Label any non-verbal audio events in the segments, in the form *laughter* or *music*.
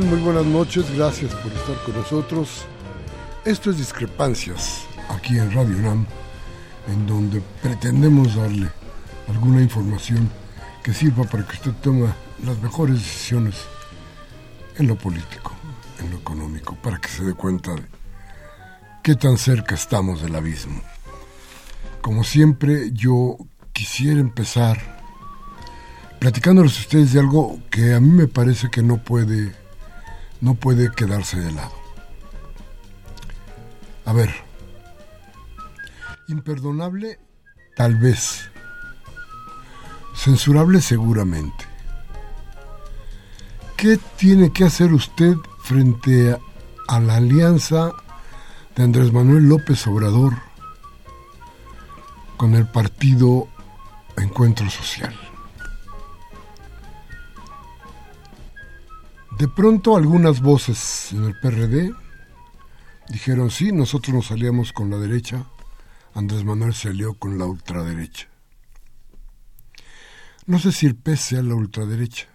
Muy buenas noches, gracias por estar con nosotros. Esto es Discrepancias, aquí en Radio UNAM, en donde pretendemos darle alguna información que sirva para que usted tome las mejores decisiones en lo político, en lo económico, para que se dé cuenta de qué tan cerca estamos del abismo. Como siempre, yo quisiera empezar platicándoles a ustedes de algo que a mí me parece que no puede no puede quedarse de lado. A ver, imperdonable tal vez, censurable seguramente. ¿Qué tiene que hacer usted frente a, la alianza de Andrés Manuel López Obrador con el partido Encuentro Social? De pronto algunas voces en el PRD dijeron, sí, nosotros nos salíamos con la derecha, Andrés Manuel se alió con la ultraderecha. No sé si el PS sea la ultraderecha.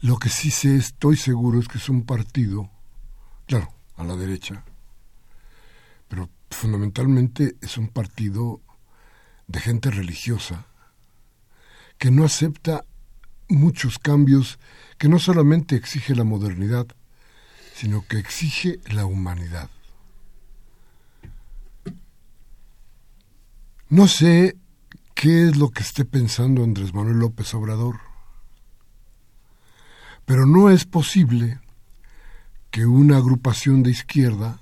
Lo que sí sé, estoy seguro, es que es un partido, claro, a la derecha, pero fundamentalmente es un partido de gente religiosa que no acepta muchos cambios que no solamente exige la modernidad, sino que exige la humanidad. No sé qué es lo que esté pensando Andrés Manuel López Obrador, pero no es posible que una agrupación de izquierda,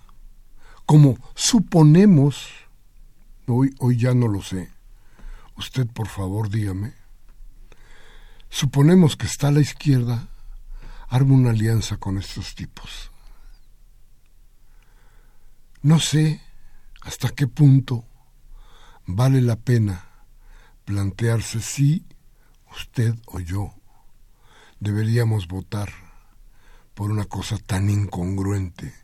como suponemos, hoy, hoy ya no lo sé, usted por favor dígame, Suponemos que está a la izquierda, arma una alianza con estos tipos. No sé hasta qué punto vale la pena plantearse si usted o yo deberíamos votar por una cosa tan incongruente,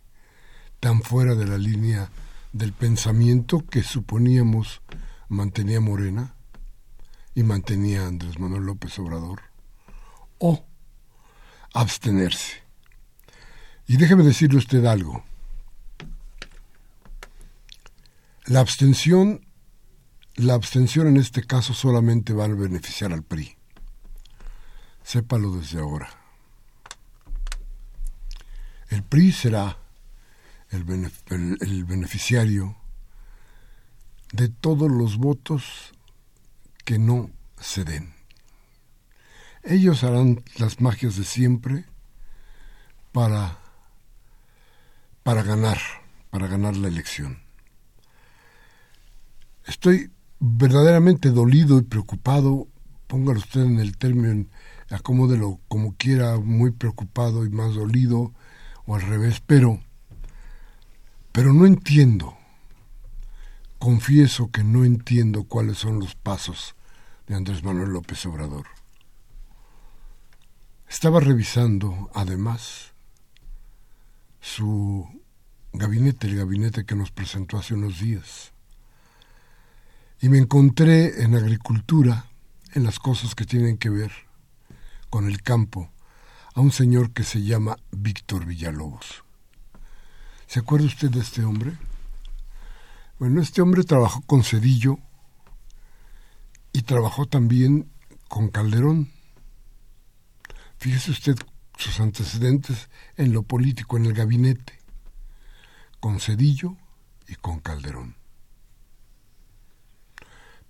tan fuera de la línea del pensamiento que suponíamos mantenía Morena y mantenía Andrés Manuel López Obrador, o abstenerse. Y déjeme decirle usted algo. La abstención, la abstención en este caso solamente va a beneficiar al PRI. Sépalo desde ahora. El PRI será el, el beneficiario de todos los votos que no se den. Ellos harán las magias de siempre para, para ganar, para ganar la elección. Estoy verdaderamente dolido y preocupado, póngalo usted en el término, acomódelo como quiera, muy preocupado y más dolido, o al revés, pero, pero no entiendo confieso que no entiendo cuáles son los pasos de Andrés Manuel López Obrador. estaba revisando, además, su gabinete, el gabinete que nos presentó hace unos días. Y me encontré en agricultura, en las cosas que tienen que ver con el campo, a un señor que se llama Víctor Villalobos. ¿Se acuerda usted de este hombre? Bueno, este hombre trabajó con Cedillo y trabajó también con Calderón. Fíjese usted sus antecedentes en lo político, en el gabinete, con Cedillo y con Calderón.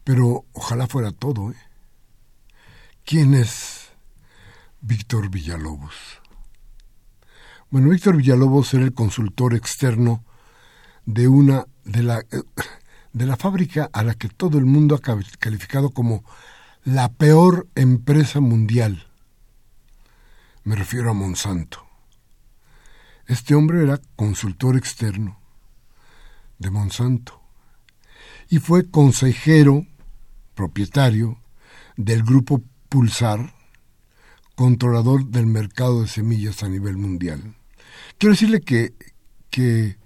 Pero ojalá fuera todo. ¿eh? ¿Quién es Víctor Villalobos? Bueno, Víctor Villalobos era el consultor externo de una de la de la fábrica a la que todo el mundo ha calificado como la peor empresa mundial. Me refiero a Monsanto. Este hombre era consultor externo de Monsanto y fue consejero propietario del grupo Pulsar, controlador del mercado de semillas a nivel mundial. Quiero decirle que, que,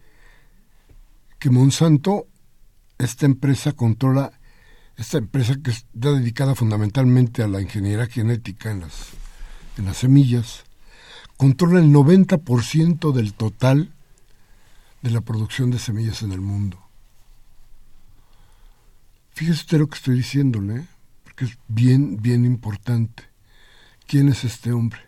que Monsanto, esta empresa controla, esta empresa que está dedicada fundamentalmente a la ingeniería genética en las, en las semillas, controla el 90% del total de la producción de semillas en el mundo. Fíjese usted lo que estoy diciéndole, porque es bien, bien importante. ¿Quién es este hombre?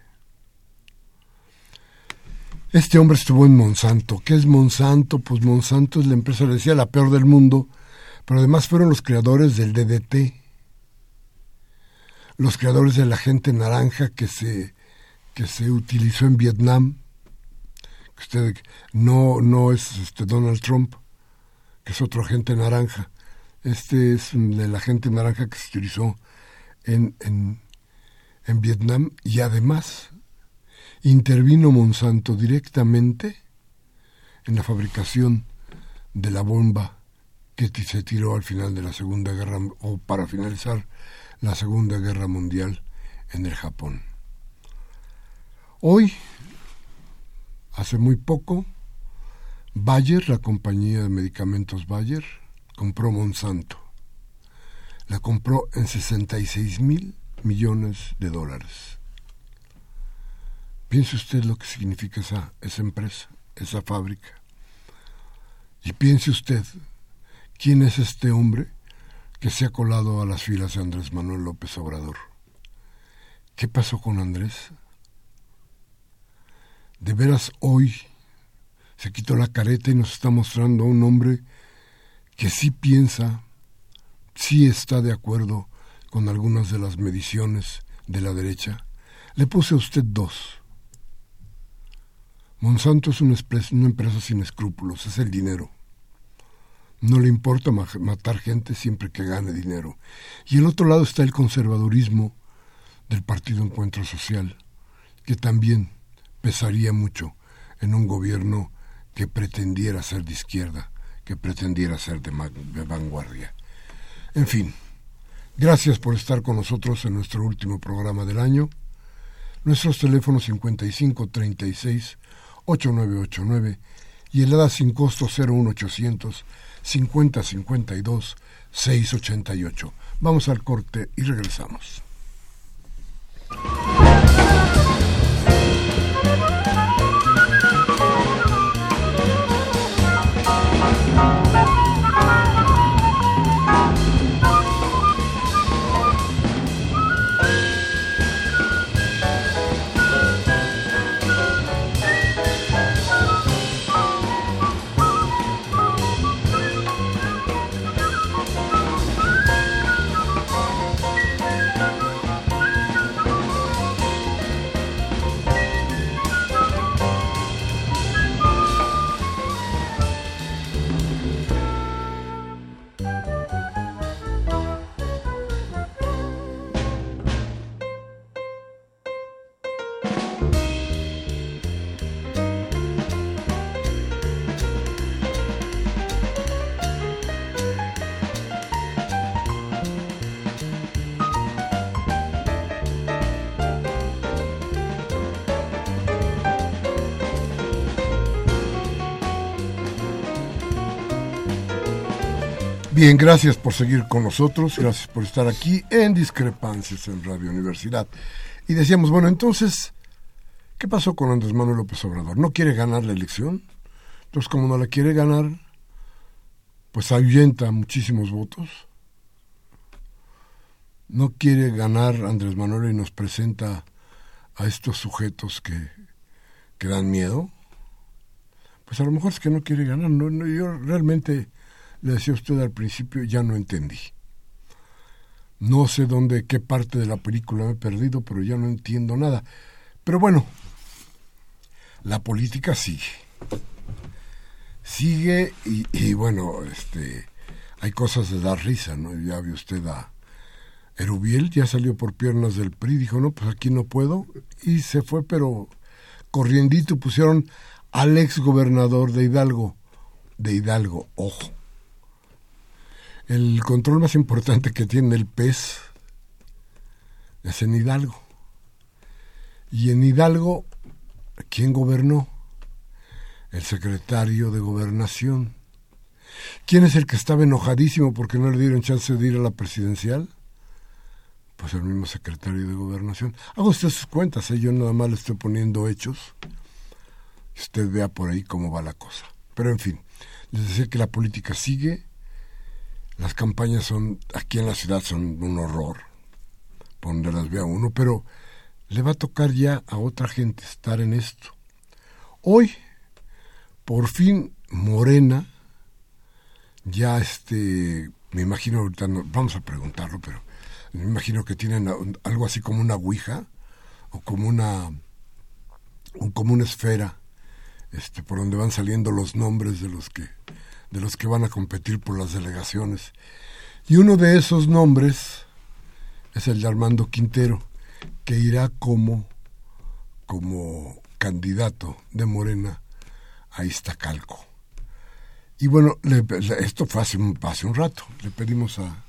Este hombre estuvo en Monsanto. ¿Qué es Monsanto? Pues Monsanto es la empresa, le decía, la peor del mundo, pero además fueron los creadores del DDT, los creadores de la gente naranja que se, que se utilizó en Vietnam. Usted no, no es este Donald Trump, que es otro agente naranja. Este es de la gente naranja que se utilizó en, en, en Vietnam y además intervino Monsanto directamente en la fabricación de la bomba que se tiró al final de la Segunda Guerra o para finalizar la Segunda Guerra Mundial en el Japón. Hoy, hace muy poco, Bayer, la compañía de medicamentos Bayer, compró Monsanto. La compró en 66 mil millones de dólares. Piense usted lo que significa esa, esa empresa, esa fábrica. Y piense usted quién es este hombre que se ha colado a las filas de Andrés Manuel López Obrador. ¿Qué pasó con Andrés? De veras hoy se quitó la careta y nos está mostrando a un hombre que sí piensa, sí está de acuerdo con algunas de las mediciones de la derecha. Le puse a usted dos. Monsanto es una, empresa sin escrúpulos, es el dinero. No le importa matar gente siempre que gane dinero. Y el otro lado está el conservadurismo del Partido Encuentro Social, que también pesaría mucho en un gobierno que pretendiera ser de izquierda, que pretendiera ser de, de vanguardia. En fin, gracias por estar con nosotros en nuestro último programa del año. Nuestros teléfonos 55 36 8989 y el EDA sin costo 01800 5052 688. Vamos al corte y regresamos. Bien, gracias por seguir con nosotros, gracias por estar aquí en Discrepancias en Radio Universidad. Y decíamos, bueno, entonces, ¿qué pasó con Andrés Manuel López Obrador? ¿No quiere ganar la elección? Entonces, como no la quiere ganar, pues ahuyenta muchísimos votos. No quiere ganar Andrés Manuel y nos presenta a estos sujetos que, que dan miedo. Pues a lo mejor es que no quiere ganar. No, no, yo realmente le decía usted al principio, ya no entendí. No sé dónde, qué parte de la película me he perdido, pero ya no entiendo nada. Pero bueno, la política sigue. Sigue y, bueno, este, hay cosas de dar risa, ¿no? Ya vio usted a Erubiel, ya salió por piernas del PRI, dijo, no, pues aquí no puedo, y se fue, pero corriendito pusieron al ex gobernador de Hidalgo, de Hidalgo, ojo, el control más importante que tiene el pez es en Hidalgo. Y en Hidalgo, ¿quién gobernó? El secretario de gobernación. ¿Quién es el que estaba enojadísimo porque no le dieron chance de ir a la presidencial? Pues el mismo secretario de gobernación. Haga usted sus cuentas, ¿eh? yo nada más le estoy poniendo hechos. Usted vea por ahí cómo va la cosa. Pero en fin, les decía que la política sigue las campañas son, aquí en la ciudad son un horror, donde las vea uno, pero le va a tocar ya a otra gente estar en esto. Hoy, por fin, Morena, ya este, me imagino ahorita, vamos a preguntarlo, pero me imagino que tienen algo así como una ouija, o como una, como una esfera, este, por donde van saliendo los nombres de los que de los que van a competir por las delegaciones. Y uno de esos nombres es el de Armando Quintero, que irá como, como candidato de Morena a Iztacalco. Y bueno, esto fue hace un, un rato. Le pedimos a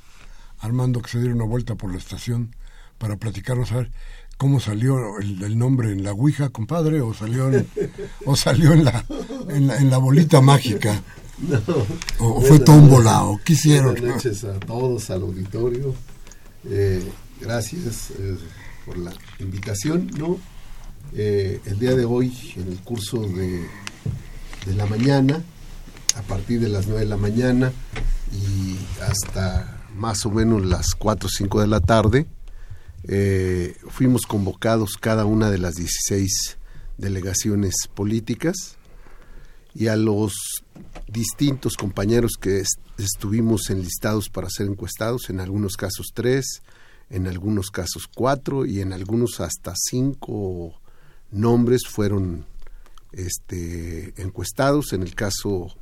Armando que se diera una vuelta por la estación para platicarnos a ver cómo salió el, nombre en la Ouija, compadre, o salió en, o salió en la, en la, en la bolita mágica. No. ¿O fue todo un volado? ¿Qué hicieron? Buenas noches a todos, al auditorio. Eh, gracias eh, por la invitación. ¿no? Eh, el día de hoy, en el curso de, de la mañana, a partir de las 9 de la mañana y hasta más o menos las 4 o 5 de la tarde, fuimos convocados cada una de las 16 delegaciones políticas y a los distintos compañeros que estuvimos enlistados para ser encuestados, en algunos casos tres, en algunos casos cuatro y en algunos hasta cinco nombres fueron este, encuestados. En el caso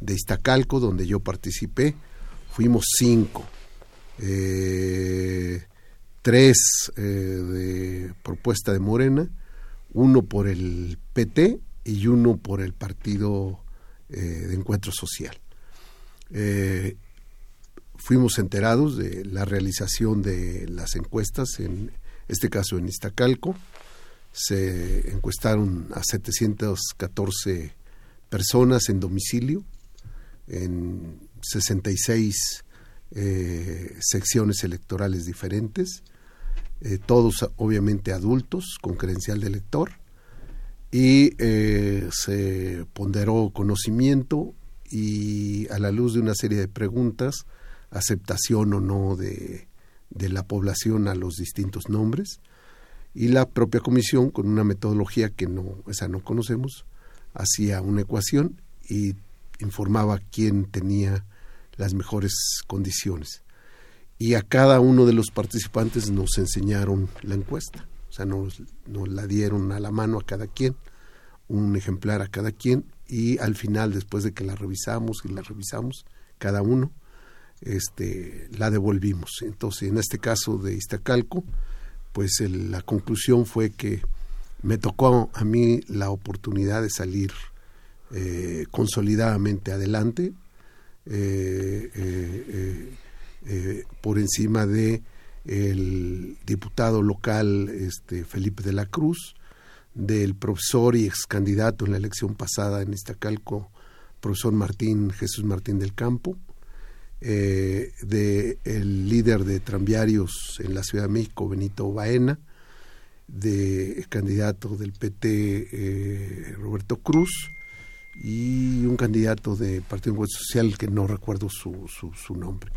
de Iztacalco, donde yo participé, fuimos cinco. Eh, tres eh, de propuesta de Morena, uno por el PT y uno por el Partido eh, de Encuentro Social. Eh, fuimos enterados de la realización de las encuestas, en este caso en Iztacalco. Se encuestaron a 714 personas en domicilio, en 66 eh, secciones electorales diferentes, todos obviamente adultos con credencial de elector y eh, se ponderó conocimiento y a la luz de una serie de preguntas, aceptación o no de, la población a los distintos nombres y la propia comisión con una metodología que no esa no conocemos hacía una ecuación y informaba quién tenía las mejores condiciones. Y a cada uno de los participantes nos enseñaron la encuesta o sea, nos, la dieron a la mano a cada quien, un ejemplar a cada quien, y al final, después de que la revisamos y la revisamos, cada uno, este, la devolvimos. Entonces, en este caso de Iztacalco, pues la conclusión fue que me tocó a mí la oportunidad de salir eh, consolidadamente adelante eh, eh, por encima de el diputado local este, Felipe de la Cruz, del profesor y ex candidato en la elección pasada en Iztacalco, profesor Martín Jesús Martín del Campo, eh, de el líder de tranviarios en la Ciudad de México, Benito Baena, de candidato del PT, eh, Roberto Cruz, y un candidato de Partido Social que no recuerdo su, su, nombre.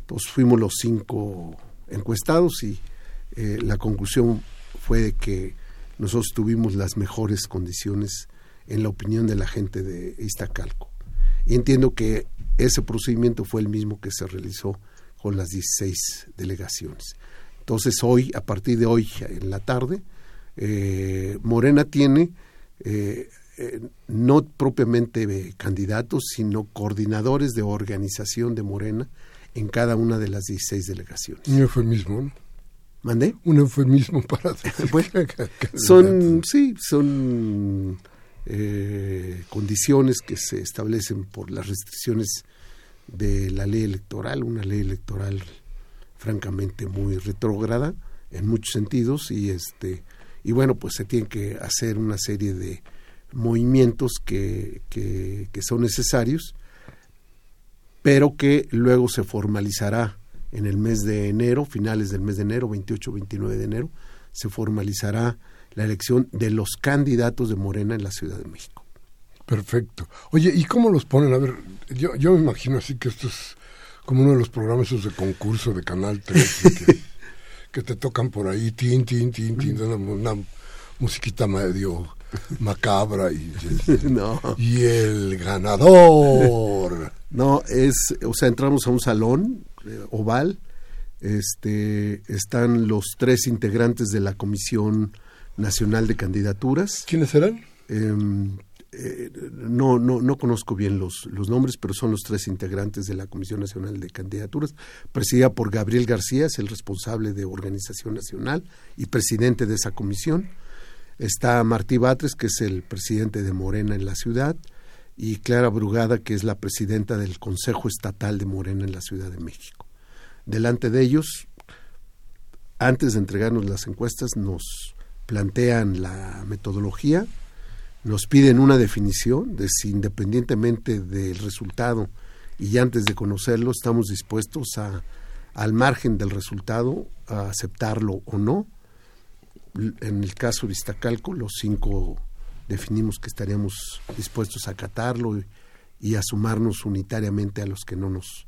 Entonces fuimos los cinco encuestados y eh, la conclusión fue que nosotros tuvimos las mejores condiciones en la opinión de la gente de Iztacalco. Y entiendo que ese procedimiento fue el mismo que se realizó con las 16 delegaciones. Entonces hoy, a partir de hoy en la tarde, eh, Morena tiene eh, eh, no propiamente candidatos, sino coordinadores de organización de Morena en cada una de las 16 delegaciones. Un eufemismo, ¿no? ¿Mandé? Un eufemismo *laughs* para son, sí, son eh, condiciones que se establecen por las restricciones de la ley electoral, una ley electoral francamente muy retrógrada en muchos sentidos y este y bueno pues se tiene que hacer una serie de movimientos que, que, que son necesarios pero que luego se formalizará en el mes de enero, finales del mes de enero, 28, 29 de enero, se formalizará la elección de los candidatos de Morena en la Ciudad de México. Perfecto. Oye, ¿y cómo los ponen? A ver, yo, yo me imagino así que esto es como uno de los programas esos de concurso de Canal 3 *laughs* que, te tocan por ahí, tin, tin, tin, tin, una, musiquita medio *laughs* macabra y, *laughs* no. y el ganador. No, es, o sea, entramos a un salón oval, este, están los tres integrantes de la comisión Nacional de Candidaturas. ¿Quiénes eran? Em, eh, no, no, no conozco bien los, los nombres, pero son los tres integrantes de la Comisión Nacional de Candidaturas, presidida por Gabriel García, es el responsable de Organización Nacional y presidente de esa comisión. Está Martí Batres, que es el presidente de Morena en la ciudad, y Clara Brugada, que es la presidenta del Consejo Estatal de Morena en la Ciudad de México. Delante de ellos, antes de entregarnos las encuestas, nos plantean la metodología, nos piden una definición de si independientemente del resultado y antes de conocerlo estamos dispuestos a, al margen del resultado, a aceptarlo o no. En el caso de Iztacalco, los cinco definimos que estaríamos dispuestos a acatarlo y, a sumarnos unitariamente a los que no nos,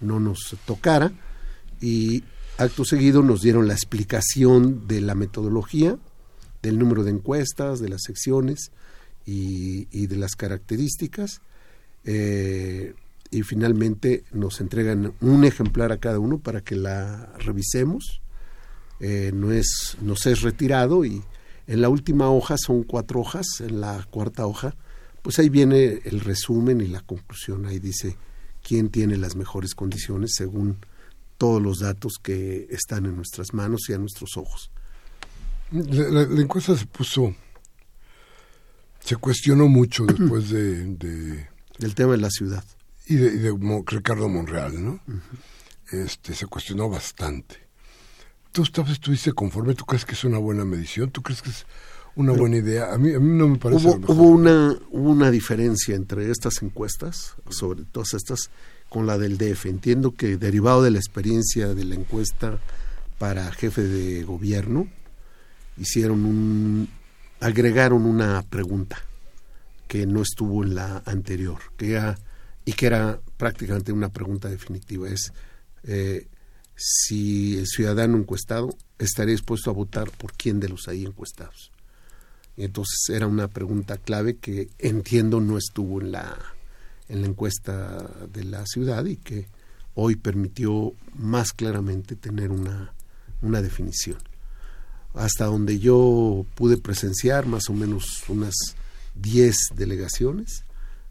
no nos tocara. Y acto seguido nos dieron la explicación de la metodología, del número de encuestas, de las secciones y, de las características. Eh, y finalmente nos entregan un ejemplar a cada uno para que la revisemos. Eh, no es, nos es retirado y en la última hoja son cuatro hojas, en la cuarta hoja, pues ahí viene el resumen y la conclusión. Ahí dice quién tiene las mejores condiciones según todos los datos que están en nuestras manos y a nuestros ojos. La, encuesta se puso, se cuestionó mucho después de, del tema de la ciudad y de, Ricardo Monreal, ¿no? Este se cuestionó bastante. Tú estuviste conforme, tú crees que es una buena medición, tú crees que es una buena idea. A mí, a mí no me parece. Hubo, hubo una, una diferencia entre estas encuestas, sobre todas estas, con la del DF. Entiendo que derivado de la experiencia de la encuesta para jefe de gobierno, hicieron un agregaron una pregunta que no estuvo en la anterior que y que era prácticamente una pregunta definitiva es eh, si el ciudadano encuestado estaría dispuesto a votar por quién de los ahí encuestados entonces era una pregunta clave que entiendo no estuvo en la en la encuesta de la ciudad y que hoy permitió más claramente tener una, una definición hasta donde yo pude presenciar más o menos unas 10 delegaciones.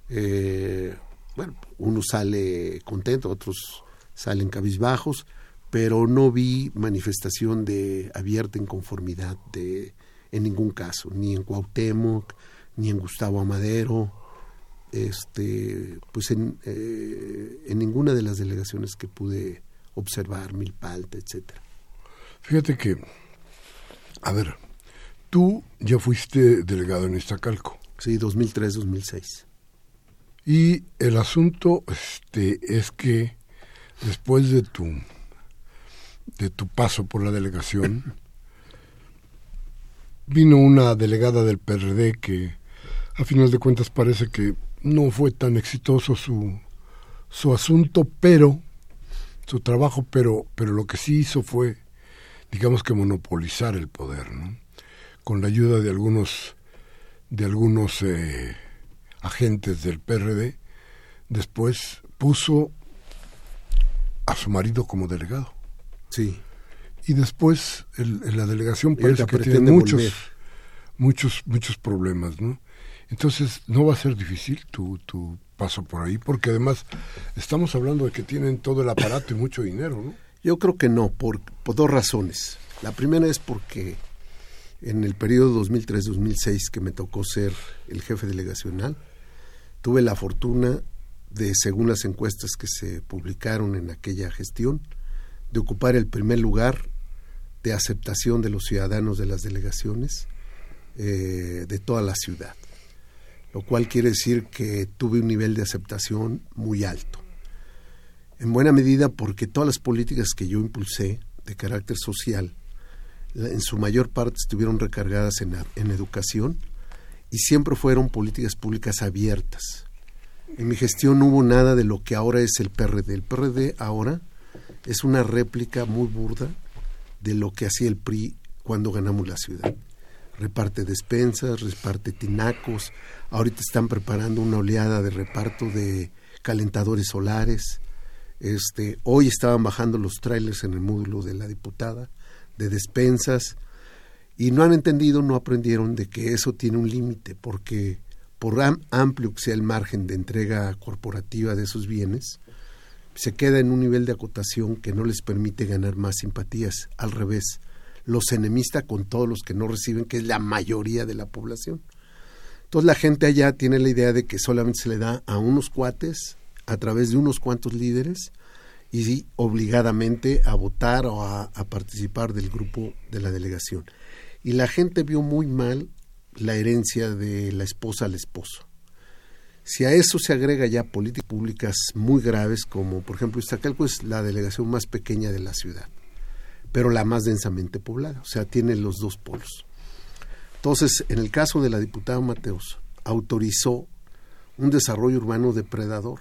Eh, bueno, uno sale contento, otros salen cabizbajos, pero no vi manifestación de abierta inconformidad de, en ningún caso, ni en Cuauhtémoc, ni en Gustavo Amadero, este, pues en, eh, en ninguna de las delegaciones que pude observar, Milpalta, etcétera. Fíjate que a ver, tú ya fuiste delegado en Iztacalco. Sí, 2003-2006. Y el asunto este, es que después de tu de tu paso por la delegación, vino una delegada del PRD que a final de cuentas parece que no fue tan exitoso su, su asunto, pero su trabajo, pero, pero lo que sí hizo fue, digamos que monopolizar el poder, ¿no? Con la ayuda de algunos, de algunos eh, agentes del PRD, después puso a su marido como delegado. Sí. Y después en la delegación parece que tiene muchos, muchos, muchos problemas, ¿no? Entonces no va a ser difícil tu, tu paso por ahí, porque además estamos hablando de que tienen todo el aparato y mucho dinero, ¿no? Yo creo que no, por, por dos razones. La primera es porque en el periodo 2003-2006 que me tocó ser el jefe delegacional, tuve la fortuna de, según las encuestas que se publicaron en aquella gestión, de ocupar el primer lugar de aceptación de los ciudadanos de las delegaciones eh, de toda la ciudad, lo cual quiere decir que tuve un nivel de aceptación muy alto. En buena medida porque todas las políticas que yo impulsé de carácter social, en su mayor parte estuvieron recargadas en, en educación y siempre fueron políticas públicas abiertas. En mi gestión no hubo nada de lo que ahora es el PRD. El PRD ahora es una réplica muy burda de lo que hacía el PRI cuando ganamos la ciudad. Reparte despensas, reparte tinacos, ahorita están preparando una oleada de reparto de calentadores solares. Este, hoy estaban bajando los trailers en el módulo de la diputada de despensas y no han entendido, no aprendieron de que eso tiene un límite, porque por amplio que sea el margen de entrega corporativa de esos bienes, se queda en un nivel de acotación que no les permite ganar más simpatías. Al revés, los enemista con todos los que no reciben, que es la mayoría de la población. Entonces la gente allá tiene la idea de que solamente se le da a unos cuates a través de unos cuantos líderes y obligadamente a votar o a, a participar del grupo de la delegación. Y la gente vio muy mal la herencia de la esposa al esposo. Si a eso se agrega ya políticas públicas muy graves, como por ejemplo Iztacalco es la delegación más pequeña de la ciudad, pero la más densamente poblada, o sea, tiene los dos polos. Entonces, en el caso de la diputada Mateos, autorizó un desarrollo urbano depredador.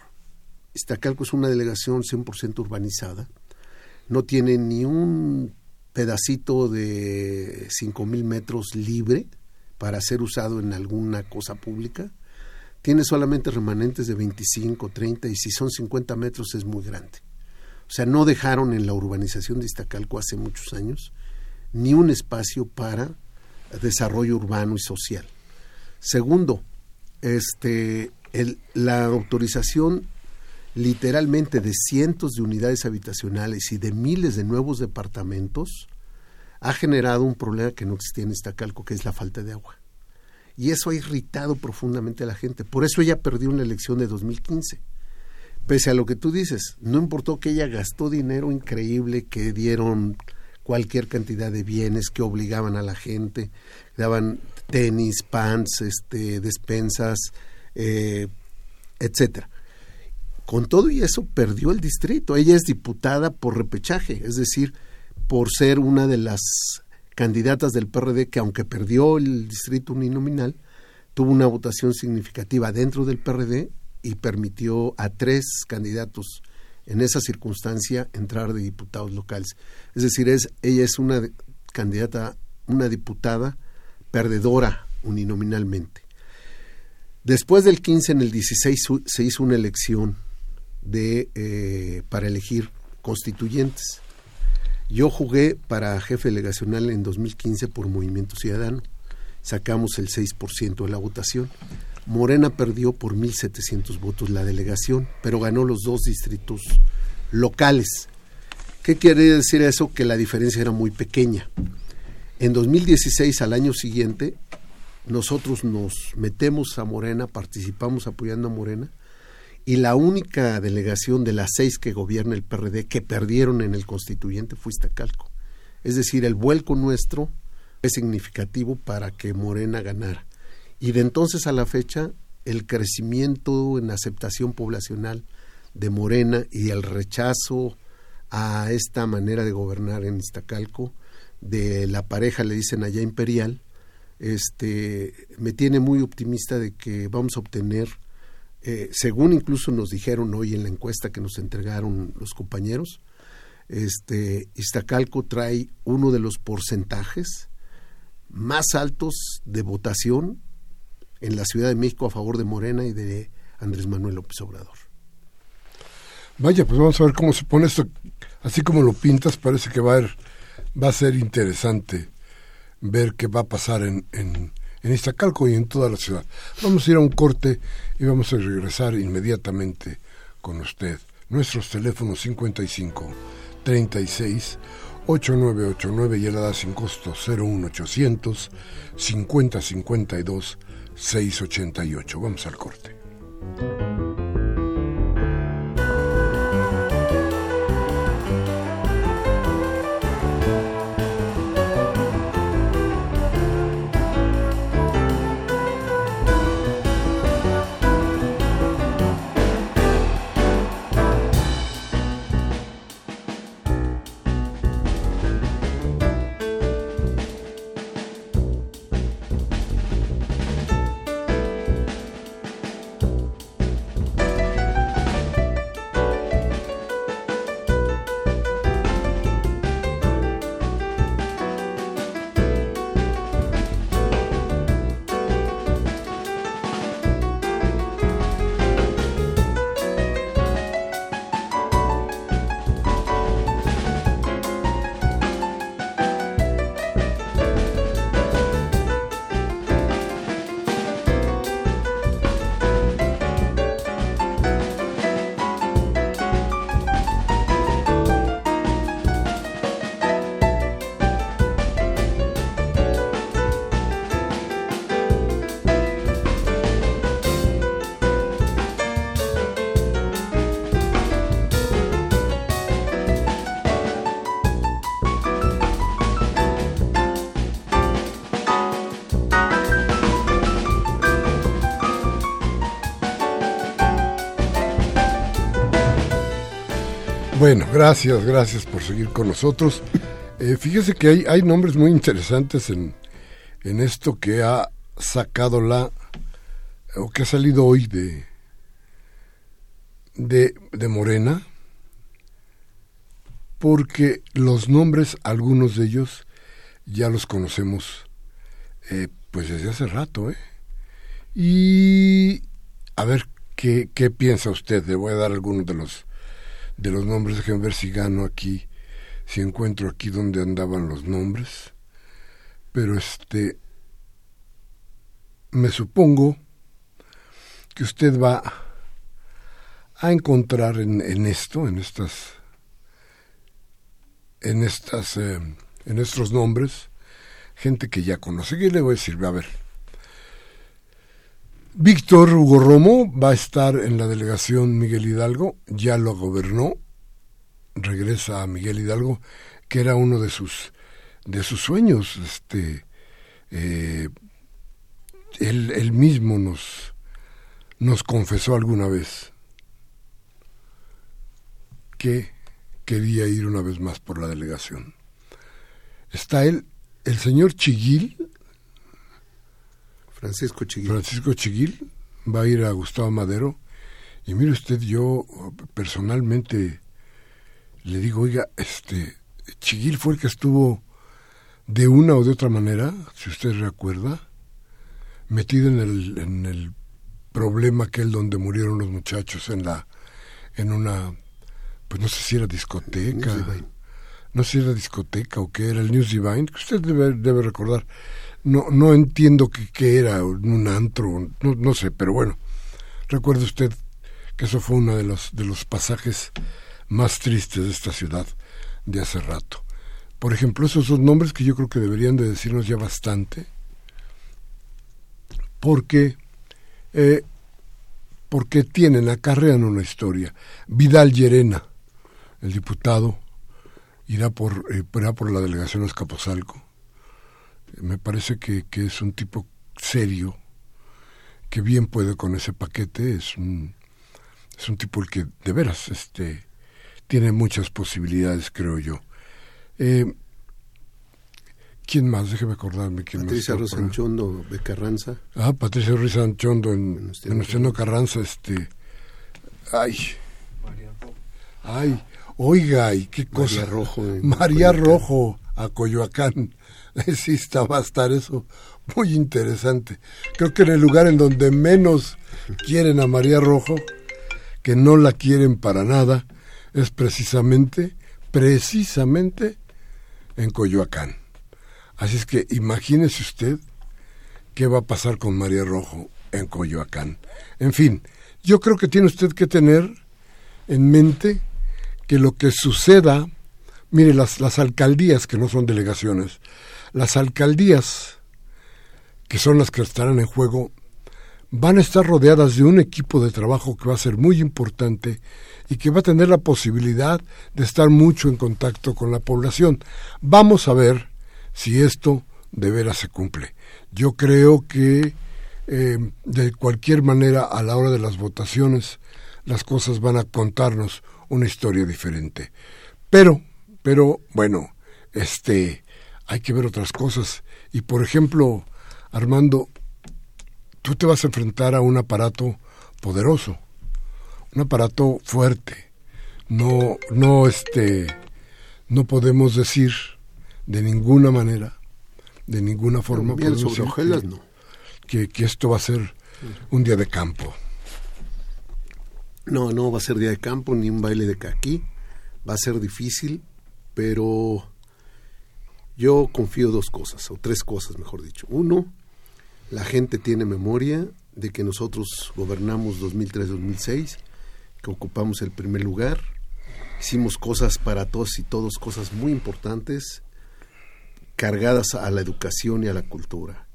Iztacalco es una delegación 100% urbanizada, no tiene ni un pedacito de 5.000 metros libre para ser usado en alguna cosa pública tiene solamente remanentes de 25, 30 y si son 50 metros es muy grande. O sea, no dejaron en la urbanización de Iztacalco hace muchos años ni un espacio para desarrollo urbano y social. Segundo, este, la autorización literalmente de cientos de unidades habitacionales y de miles de nuevos departamentos ha generado un problema que no existía en Iztacalco, que es la falta de agua y eso ha irritado profundamente a la gente. Por eso ella perdió una elección de 2015. Pese a lo que tú dices, no importó que ella gastó dinero increíble, que dieron cualquier cantidad de bienes que obligaban a la gente, daban tenis, pants, este, despensas, eh, etcétera. Con todo y eso perdió el distrito. Ella es diputada por repechaje, es decir, por ser una de las candidatas del PRD que aunque perdió el distrito uninominal, tuvo una votación significativa dentro del PRD y permitió a tres candidatos en esa circunstancia entrar de diputados locales. Es decir, ella es una candidata, una diputada perdedora uninominalmente. Después del 15, en el 16 se hizo una elección de, eh, para elegir constituyentes. Yo jugué para jefe delegacional en 2015 por Movimiento Ciudadano. Sacamos el 6% de la votación. Morena perdió por 1.700 votos la delegación, pero ganó los dos distritos locales. ¿Qué quiere decir eso? Que la diferencia era muy pequeña. En 2016, al año siguiente, nosotros nos metemos a Morena, participamos apoyando a Morena, y la única delegación de las seis que gobierna el PRD que perdieron en el constituyente fue Iztacalco. Es decir, el vuelco nuestro es significativo para que Morena ganara. Y de entonces a la fecha, el crecimiento en aceptación poblacional de Morena y el rechazo a esta manera de gobernar en Iztacalco de la pareja le dicen allá imperial este me tiene muy optimista de que vamos a obtener eh, según incluso nos dijeron hoy en la encuesta que nos entregaron los compañeros este Iztacalco trae uno de los porcentajes más altos de votación en la Ciudad de México a favor de Morena y de Andrés Manuel López Obrador. Vaya, pues vamos a ver cómo se pone esto. Así como lo pintas, parece que va a, va a ser interesante ver qué va a pasar en, en, en Iztacalco y en toda la ciudad. Vamos a ir a un corte y vamos a regresar inmediatamente con usted. Nuestros teléfonos 55 36 8989 y el da sin costo 01800 5052 688. Vamos al corte. Bueno, gracias, gracias por seguir con nosotros. Eh, fíjese que hay, hay nombres muy interesantes en, en esto que ha sacado la, o que ha salido hoy de, de, de Morena, porque los nombres, algunos de ellos, ya los conocemos eh, pues desde hace rato, ¿eh? Y a ver, ¿qué, ¿qué piensa usted? Le voy a dar algunos de los de los nombres, déjenme ver si gano aquí, si encuentro aquí donde andaban los nombres. Pero este, me supongo que usted va a encontrar en, esto, en estas, en estas, eh, en estos nombres, gente que ya conoce. ¿Qué le voy a decir? A ver. Víctor Hugo Romo va a estar en la delegación Miguel Hidalgo, ya lo gobernó, regresa a Miguel Hidalgo, que era uno de sus de sus sueños, este eh, él, mismo nos nos confesó alguna vez que quería ir una vez más por la delegación. Está el señor Chiguil, Francisco Chiguil. Francisco Chiguil va a ir a Gustavo Madero. Y mire usted, yo personalmente le digo, oiga, este, Chiguil fue el que estuvo de una o de otra manera, si usted recuerda, metido en el, en el problema aquel donde murieron los muchachos en la, en una, pues no sé si era discoteca, no sé si era discoteca o qué era el News Divine, que usted debe, debe recordar no, no entiendo qué, era, un antro, no, no sé, pero bueno, recuerde usted que eso fue uno de los, de los pasajes más tristes de esta ciudad de hace rato. Por ejemplo, esos son nombres que yo creo que deberían de decirnos ya bastante, porque, eh, porque tienen, acarrean una historia. Vidal Llerena, el diputado, irá por, eh, irá por la delegación a Escaposalco me parece que, que es un tipo serio, que bien puede con ese paquete, es un es un tipo el que de veras este, tiene muchas posibilidades, creo yo. Eh, ¿Quién más? Déjeme acordarme. ¿quién Patricia Rosanchondo de Carranza. Ah, Patricia Rosanchondo en, en Carranza. Este, ay. Ay, oiga, y qué cosa. María Rojo. María Rojo a Coyoacán. *laughs* Sí, está, va a estar eso muy interesante. Creo que en el lugar en donde menos quieren a María Rojo, que no la quieren para nada, es precisamente, precisamente en Coyoacán. Así es que imagínese usted qué va a pasar con María Rojo en Coyoacán. En fin, yo creo que tiene usted que tener en mente que lo que suceda, mire, las, las alcaldías, que no son delegaciones, las alcaldías, que son las que estarán en juego, van a estar rodeadas de un equipo de trabajo que va a ser muy importante y que va a tener la posibilidad de estar mucho en contacto con la población. Vamos a ver si esto de veras se cumple. Yo creo que eh, de cualquier manera a la hora de las votaciones las cosas van a contarnos una historia diferente. Pero, pero, bueno, este, hay que ver otras cosas. Y por ejemplo, Armando, tú te vas a enfrentar a un aparato poderoso, un aparato fuerte. No, no, este, no podemos decir de ninguna manera, de ninguna forma, Bien, sobre no. que, que esto va a ser un día de campo. No, no va a ser día de campo ni un baile de caquí. Va a ser difícil, pero yo confío dos cosas, o tres cosas, mejor dicho. Uno, la gente tiene memoria de que nosotros gobernamos 2003-2006, que ocupamos el primer lugar, hicimos cosas para todos y todos, cosas muy importantes, cargadas a la educación y a la cultura.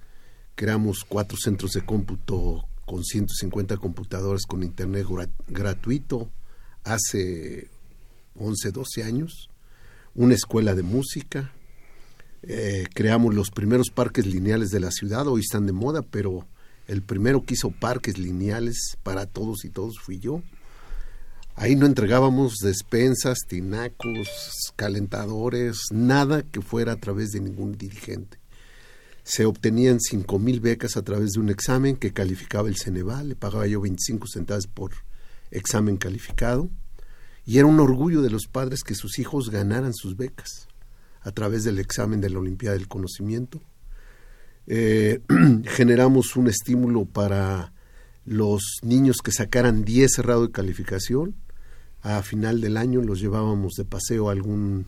Creamos cuatro centros de cómputo con 150 computadores con internet gratuito hace 11, 12 años, una escuela de música, eh, creamos los primeros parques lineales de la ciudad, hoy están de moda, pero el primero que hizo parques lineales para todos y todos fui yo. Ahí no entregábamos despensas, tinacos, calentadores, nada que fuera a través de ningún dirigente se obtenían cinco mil becas a través de un examen que calificaba el Ceneval, le pagaba yo 25 centavos por examen calificado, y era un orgullo de los padres que sus hijos ganaran sus becas a través del examen de la Olimpiada del Conocimiento. Eh, *clears throat* generamos un estímulo para los niños que sacaran 10 cerrado de calificación. A final del año los llevábamos de paseo a algún,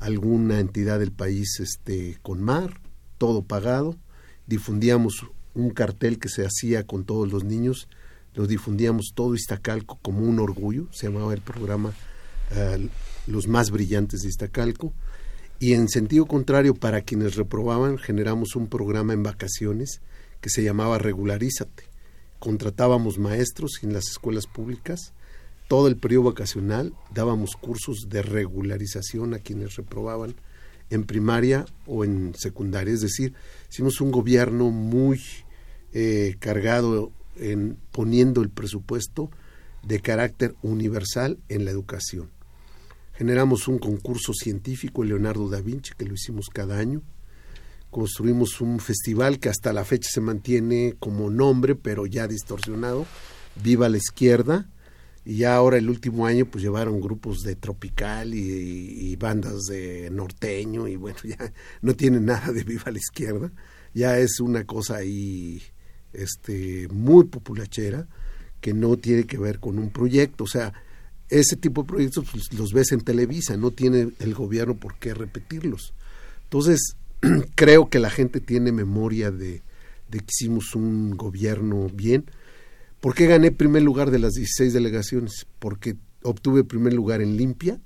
alguna entidad del país este, con mar todo pagado, difundíamos un cartel que se hacía con todos los niños, lo difundíamos todo Iztacalco como un orgullo, se llamaba el programa eh, Los más brillantes de Iztacalco, y en sentido contrario, para quienes reprobaban, generamos un programa en vacaciones que se llamaba Regularízate. Contratábamos maestros en las escuelas públicas, todo el periodo vacacional dábamos cursos de regularización a quienes reprobaban en primaria o en secundaria. Es decir, hicimos un gobierno muy eh, cargado en poniendo el presupuesto de carácter universal en la educación. Generamos un concurso científico, Leonardo da Vinci, que lo hicimos cada año. Construimos un festival que hasta la fecha se mantiene como nombre, pero ya distorsionado, Viva la Izquierda, y ya ahora el último año pues llevaron grupos de tropical y, bandas de norteño y bueno *laughs* ya no tienen nada de viva la izquierda. Ya es una cosa ahí este muy populachera que no tiene que ver con un proyecto. O sea ese tipo de proyectos pues, los ves en Televisa no tiene el gobierno por qué repetirlos entonces *clears throat* creo que la gente tiene memoria de, que hicimos un gobierno bien ¿Por qué gané primer lugar de las 16 delegaciones? Porque obtuve primer lugar en limpia,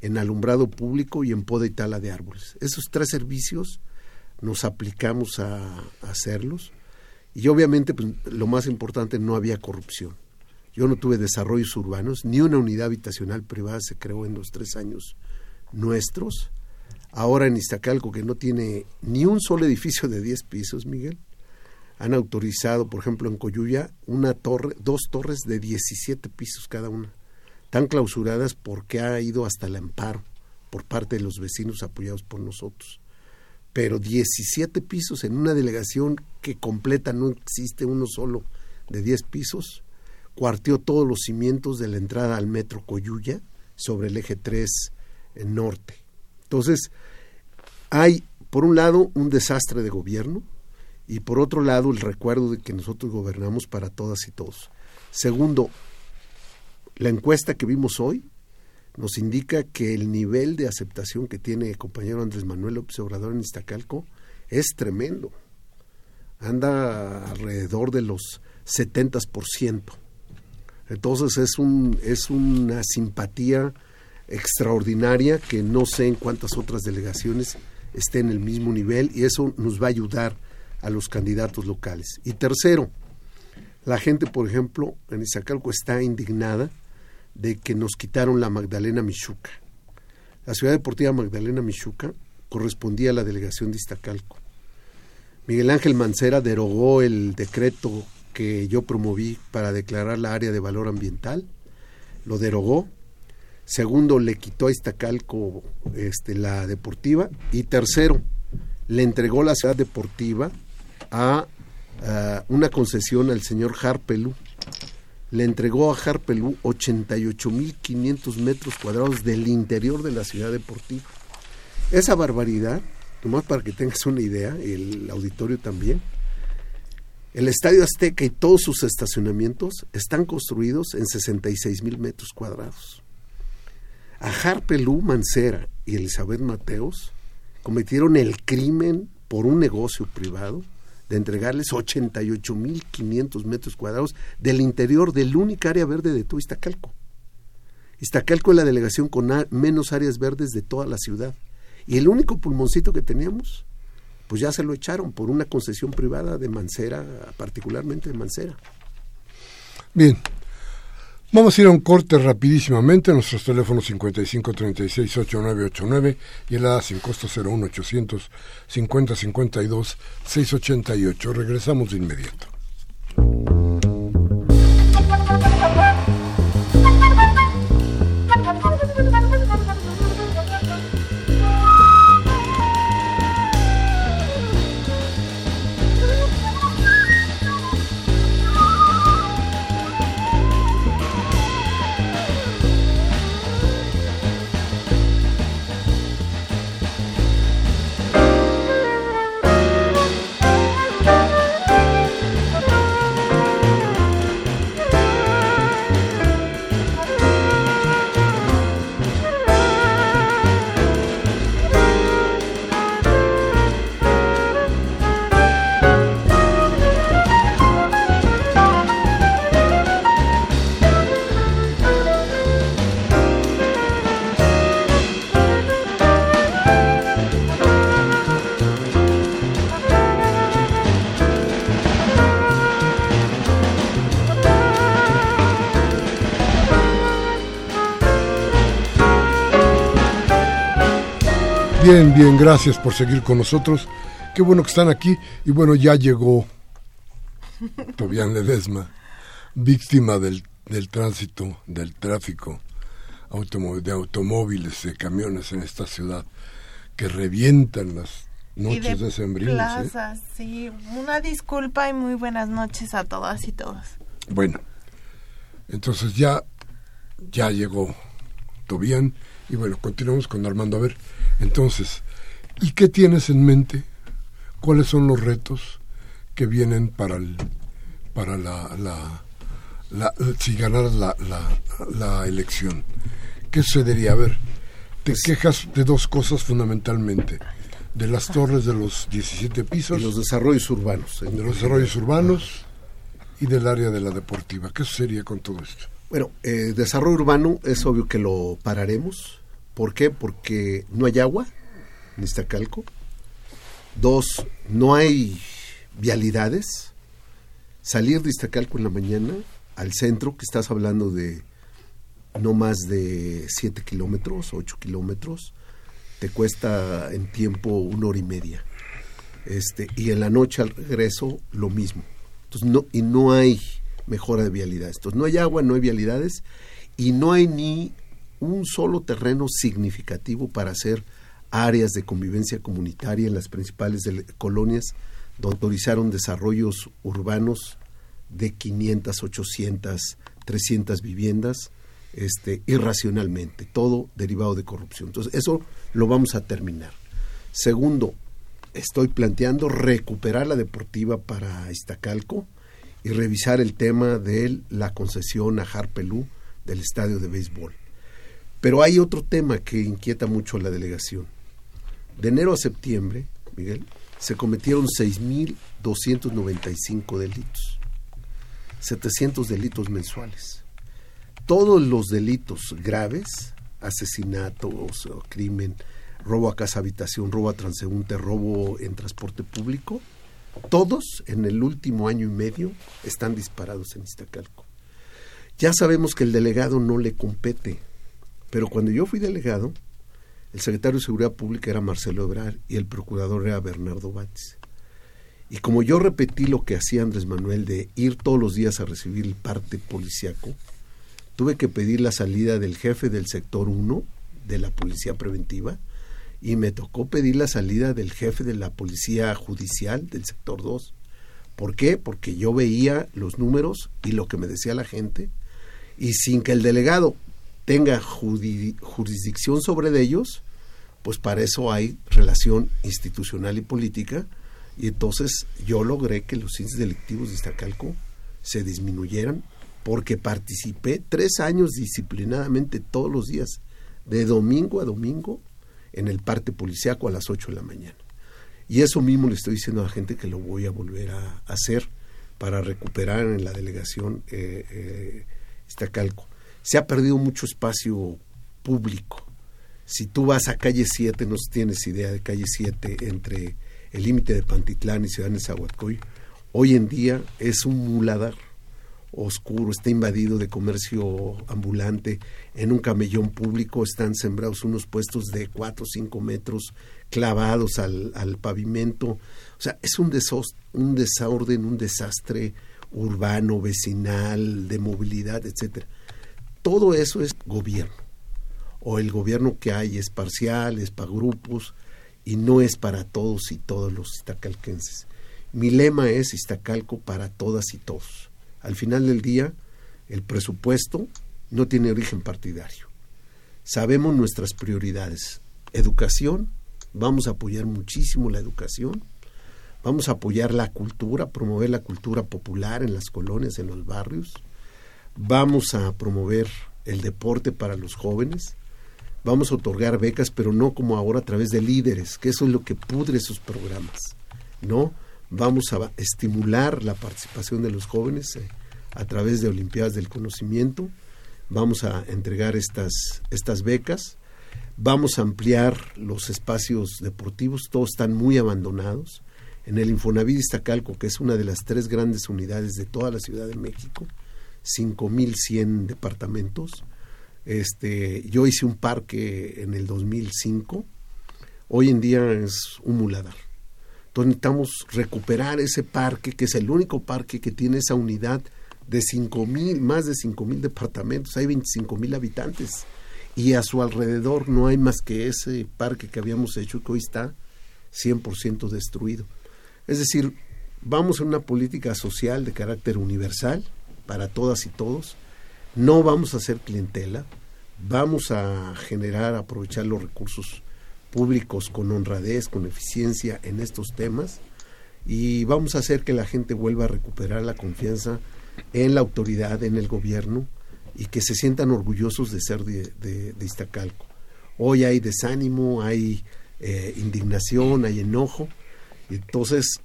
en alumbrado público y en poda y tala de árboles. Esos tres servicios nos aplicamos a, hacerlos y obviamente pues, lo más importante no había corrupción. Yo no tuve desarrollos urbanos, ni una unidad habitacional privada se creó en los tres años nuestros. Ahora en Iztacalco, que no tiene ni un solo edificio de 10 pisos, Miguel, han autorizado, por ejemplo, en Coyuya, una torre, dos torres de 17 pisos cada una, tan clausuradas porque ha ido hasta el amparo por parte de los vecinos apoyados por nosotros. Pero 17 pisos en una delegación que completa no existe uno solo de 10 pisos, cuarteó todos los cimientos de la entrada al metro Coyuya sobre el eje 3 en norte. Entonces, hay, por un lado, un desastre de gobierno, y por otro lado el recuerdo de que nosotros gobernamos para todas y todos. Segundo, la encuesta que vimos hoy nos indica que el nivel de aceptación que tiene el compañero Andrés Manuel López Obrador en Iztacalco es tremendo. Anda alrededor de los 70%. Entonces es, un, es una simpatía extraordinaria que no sé en cuántas otras delegaciones esté en el mismo nivel y eso nos va a ayudar a los candidatos locales. Y tercero, la gente, por ejemplo, en Iztacalco está indignada de que nos quitaron la Magdalena Michuca. La ciudad deportiva Magdalena Michuca correspondía a la delegación de Iztacalco. Miguel Ángel Mancera derogó el decreto que yo promoví para declarar la área de valor ambiental, lo derogó. Segundo, le quitó a Iztacalco este, la deportiva. Y tercero, le entregó la ciudad deportiva a, una concesión al señor Harpelú. Le entregó a Harpelú 88.500 metros cuadrados del interior de la ciudad deportiva. Esa barbaridad, nomás para que tengas una idea, el auditorio también, el Estadio Azteca y todos sus estacionamientos están construidos en 66 mil metros cuadrados. A Harpelú Mancera y Elizabeth Mateos cometieron el crimen por un negocio privado de entregarles 88.500 metros cuadrados del interior del única área verde de todo Iztacalco. Iztacalco es la delegación con menos áreas verdes de toda la ciudad. Y el único pulmoncito que teníamos, pues ya se lo echaron por una concesión privada de Mancera, particularmente de Mancera. Bien, Vamos a ir a un corte rapidísimamente. Nuestros teléfonos 5536-8989 y el ADA sin costo 01800 5052 688. Regresamos de inmediato. Bien, bien, gracias por seguir con nosotros. Qué bueno que están aquí. Y bueno, ya llegó *laughs* Tobián Ledesma, víctima del, del tránsito, del tráfico de automóviles, de camiones en esta ciudad, que revientan las noches de, sembrinas. ¿eh? sí. Una disculpa y muy buenas noches a todas y todos. Bueno, entonces ya, ya llegó Tobián y bueno, continuamos con Armando. A ver, entonces, ¿y qué tienes en mente? ¿Cuáles son los retos que vienen para el, para la, la, si ganar la, la, elección? ¿Qué sucedería? A ver, te pues quejas de dos cosas fundamentalmente de las torres de los 17 pisos. Y los desarrollos urbanos. De los desarrollos urbanos y del área de la deportiva. ¿Qué sucedería con todo esto? Bueno, eh, desarrollo urbano es obvio que lo pararemos. ¿Por qué? Porque no hay agua en Iztacalco. Dos, no hay vialidades. Salir de Iztacalco en la mañana al centro, que estás hablando de no más de 7 kilómetros, 8 kilómetros, te cuesta en tiempo una hora y media. este, y en la noche al regreso lo mismo. Entonces, no, y no hay mejora de vialidades. Entonces, no hay agua, no hay vialidades y no hay ni un solo terreno significativo para hacer áreas de convivencia comunitaria en las principales colonias donde autorizaron desarrollos urbanos de 500, 800, 300 viviendas este, irracionalmente, todo derivado de corrupción. Entonces, eso lo vamos a terminar. Segundo, estoy planteando recuperar la deportiva para Iztacalco y revisar el tema de la concesión a Harpelú del estadio de béisbol. Pero hay otro tema que inquieta mucho a la delegación. De enero a septiembre, Miguel, se cometieron 6.295 delitos, 700 delitos mensuales. Todos los delitos graves, asesinatos, crimen, robo a casa habitación, robo a transeúnte, robo en transporte público, todos en el último año y medio están disparados en Iztacalco. Ya sabemos que el delegado no le compete, pero cuando yo fui delegado, el secretario de Seguridad Pública era Marcelo Ebrar y el procurador era Bernardo Batis. Y como yo repetí lo que hacía Andrés Manuel de ir todos los días a recibir el parte policiaco, tuve que pedir la salida del jefe del sector 1 de la policía preventiva y me tocó pedir la salida del jefe de la policía judicial del sector 2. ¿Por qué? Porque yo veía los números y lo que me decía la gente y sin que el delegado tenga jurisdicción sobre ellos, pues para eso hay relación institucional y política, y entonces yo logré que los índices delictivos de Iztacalco se disminuyeran porque participé tres años disciplinadamente todos los días, de domingo a domingo, en el parte policiaco a las 8 de la mañana. Y eso mismo le estoy diciendo a la gente que lo voy a volver a hacer para recuperar en la delegación eh, eh, Iztacalco. Se ha perdido mucho espacio público si tú vas a calle 7, no tienes idea de calle 7 entre el límite de Pantitlán y Ciudad de Zahuatcoy, hoy en día es un muladar oscuro, está invadido de comercio ambulante, en un camellón público están sembrados unos puestos de 4 o 5 metros clavados al, pavimento, o sea, es un, un desorden, un desastre urbano, vecinal, de movilidad, etcétera. Todo eso es gobierno o el gobierno que hay es parcial, es para grupos y no es para todos y todos los iztacalquenses. Mi lema es Iztacalco para todas y todos. Al final del día, el presupuesto no tiene origen partidario. Sabemos nuestras prioridades. Educación, vamos a apoyar muchísimo la educación, vamos a apoyar la cultura, promover la cultura popular en las colonias, en los barrios, vamos a promover el deporte para los jóvenes, vamos a otorgar becas, pero no como ahora a través de líderes, que eso es lo que pudre sus programas, ¿no? Vamos a estimular la participación de los jóvenes eh, a través de Olimpiadas del Conocimiento, vamos a entregar estas, estas becas, vamos a ampliar los espacios deportivos, todos están muy abandonados. En el Infonavit Iztacalco, que es una de las tres grandes unidades de toda la Ciudad de México, 5.100 departamentos, este, yo hice un parque en el 2005, hoy en día es un muladar. Entonces necesitamos recuperar ese parque, que es el único parque que tiene esa unidad de cinco mil, más de cinco mil departamentos, hay 25 mil habitantes. Y a su alrededor no hay más que ese parque que habíamos hecho que hoy está 100% destruido. Es decir, vamos a una política social de carácter universal para todas y todos, no vamos a hacer clientela, vamos a generar, aprovechar los recursos públicos con honradez, con eficiencia en estos temas y vamos a hacer que la gente vuelva a recuperar la confianza en la autoridad, en el gobierno y que se sientan orgullosos de ser de, de, Iztacalco. Hoy hay desánimo, hay eh, indignación, hay enojo, entonces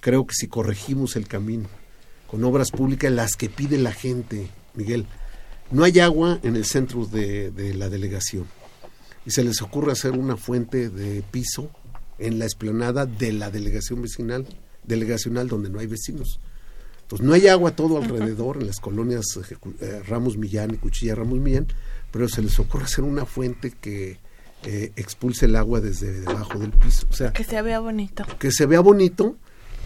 creo que si corregimos el camino con obras públicas, las que pide la gente, Miguel. No hay agua en el centro de, la delegación y se les ocurre hacer una fuente de piso en la explanada de la delegación vecinal, delegacional donde no hay vecinos. Entonces no hay agua todo alrededor en las colonias eh, Ramos Millán y Cuchilla Ramos Millán, pero se les ocurre hacer una fuente que eh, expulse el agua desde debajo del piso. O sea, que se vea bonito. Que se vea bonito